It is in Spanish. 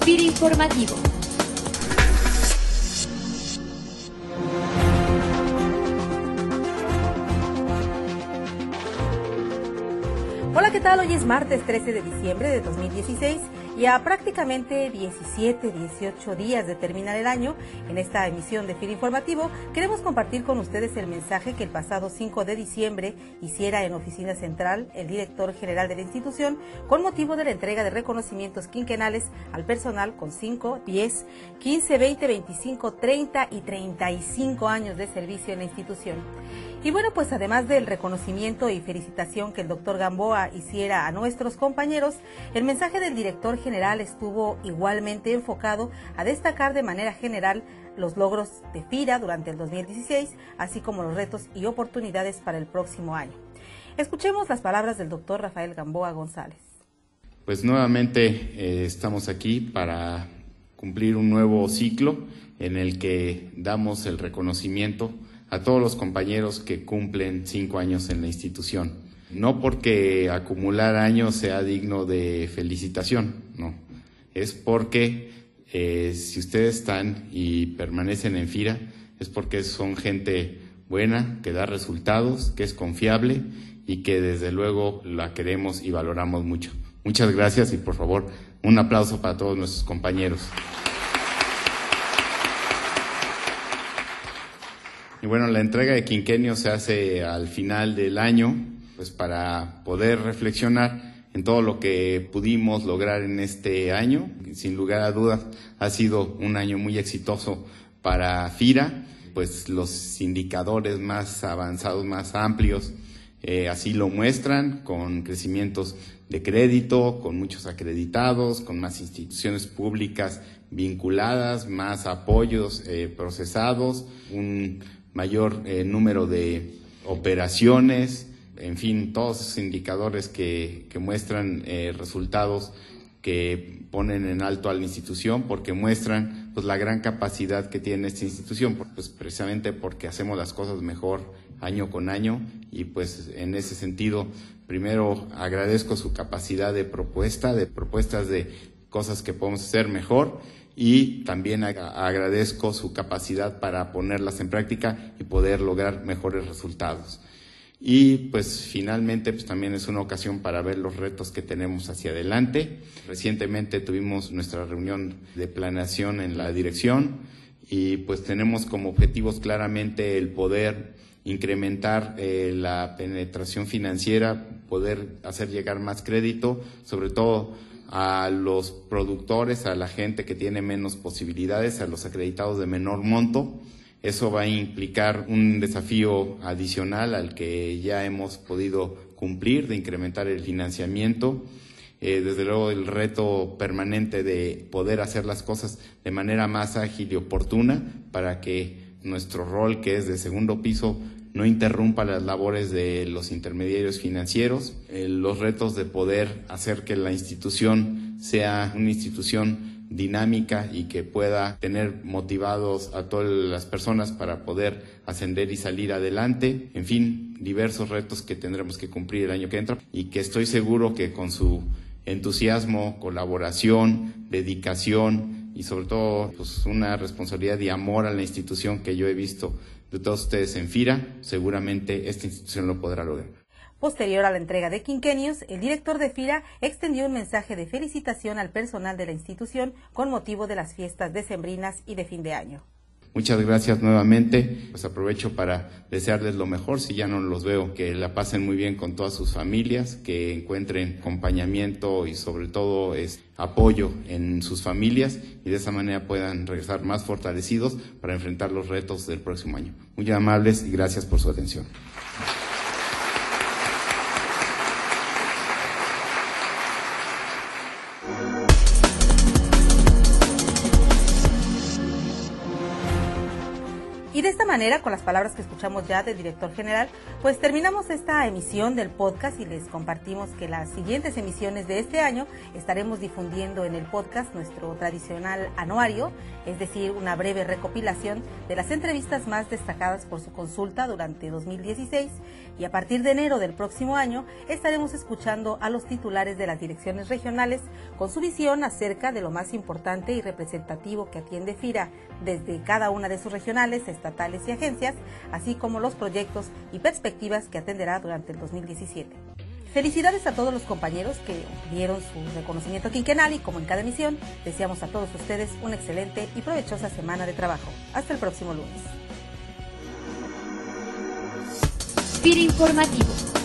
Espíritu Informativo. Hola, ¿qué tal? Hoy es martes 13 de diciembre de 2016 y a prácticamente 17, 18 días de terminar el año, en esta emisión de FIR Informativo, queremos compartir con ustedes el mensaje que el pasado 5 de diciembre hiciera en Oficina Central el director general de la institución con motivo de la entrega de reconocimientos quinquenales al personal con 5, 10, 15, 20, 25, 30 y 35 años de servicio en la institución. Y bueno, pues además del reconocimiento y felicitación que el doctor Gamboa hiciera a nuestros compañeros, el mensaje del director general estuvo igualmente enfocado a destacar de manera general los logros de FIRA durante el 2016, así como los retos y oportunidades para el próximo año. Escuchemos las palabras del doctor Rafael Gamboa González. Pues nuevamente eh, estamos aquí para cumplir un nuevo ciclo en el que damos el reconocimiento a todos los compañeros que cumplen cinco años en la institución. No porque acumular años sea digno de felicitación, no. Es porque eh, si ustedes están y permanecen en FIRA, es porque son gente buena, que da resultados, que es confiable y que desde luego la queremos y valoramos mucho. Muchas gracias y por favor un aplauso para todos nuestros compañeros. Y bueno, la entrega de quinquenio se hace al final del año, pues para poder reflexionar en todo lo que pudimos lograr en este año. Sin lugar a dudas, ha sido un año muy exitoso para FIRA, pues los indicadores más avanzados, más amplios, eh, así lo muestran, con crecimientos de crédito, con muchos acreditados, con más instituciones públicas vinculadas, más apoyos eh, procesados, un mayor eh, número de operaciones, en fin, todos esos indicadores que, que muestran eh, resultados que ponen en alto a la institución porque muestran pues la gran capacidad que tiene esta institución, pues precisamente porque hacemos las cosas mejor año con año y pues en ese sentido primero agradezco su capacidad de propuesta, de propuestas de cosas que podemos hacer mejor y también agradezco su capacidad para ponerlas en práctica y poder lograr mejores resultados. Y pues finalmente pues también es una ocasión para ver los retos que tenemos hacia adelante. Recientemente tuvimos nuestra reunión de planeación en la dirección y pues tenemos como objetivos claramente el poder incrementar eh, la penetración financiera, poder hacer llegar más crédito, sobre todo a los productores, a la gente que tiene menos posibilidades, a los acreditados de menor monto. Eso va a implicar un desafío adicional al que ya hemos podido cumplir de incrementar el financiamiento. Eh, desde luego el reto permanente de poder hacer las cosas de manera más ágil y oportuna para que nuestro rol, que es de segundo piso, no interrumpa las labores de los intermediarios financieros, eh, los retos de poder hacer que la institución sea una institución dinámica y que pueda tener motivados a todas las personas para poder ascender y salir adelante, en fin, diversos retos que tendremos que cumplir el año que entra y que estoy seguro que con su entusiasmo, colaboración, dedicación y sobre todo pues, una responsabilidad y amor a la institución que yo he visto de todos ustedes en FIRA, seguramente esta institución lo podrá lograr. Posterior a la entrega de quinquenios, el director de FIRA extendió un mensaje de felicitación al personal de la institución con motivo de las fiestas decembrinas y de fin de año. Muchas gracias nuevamente. Pues aprovecho para desearles lo mejor, si ya no los veo, que la pasen muy bien con todas sus familias, que encuentren acompañamiento y sobre todo es apoyo en sus familias y de esa manera puedan regresar más fortalecidos para enfrentar los retos del próximo año. Muy amables y gracias por su atención. Esta manera, con las palabras que escuchamos ya del director general, pues terminamos esta emisión del podcast y les compartimos que las siguientes emisiones de este año estaremos difundiendo en el podcast nuestro tradicional anuario, es decir, una breve recopilación de las entrevistas más destacadas por su consulta durante 2016 y a partir de enero del próximo año estaremos escuchando a los titulares de las direcciones regionales con su visión acerca de lo más importante y representativo que atiende FIRA desde cada una de sus regionales, estatales y agencias, así como los proyectos y perspectivas que atenderá durante el 2017. Felicidades a todos los compañeros que dieron su reconocimiento quinquenal y como en cada emisión, deseamos a todos ustedes una excelente y provechosa semana de trabajo. Hasta el próximo lunes. Informativo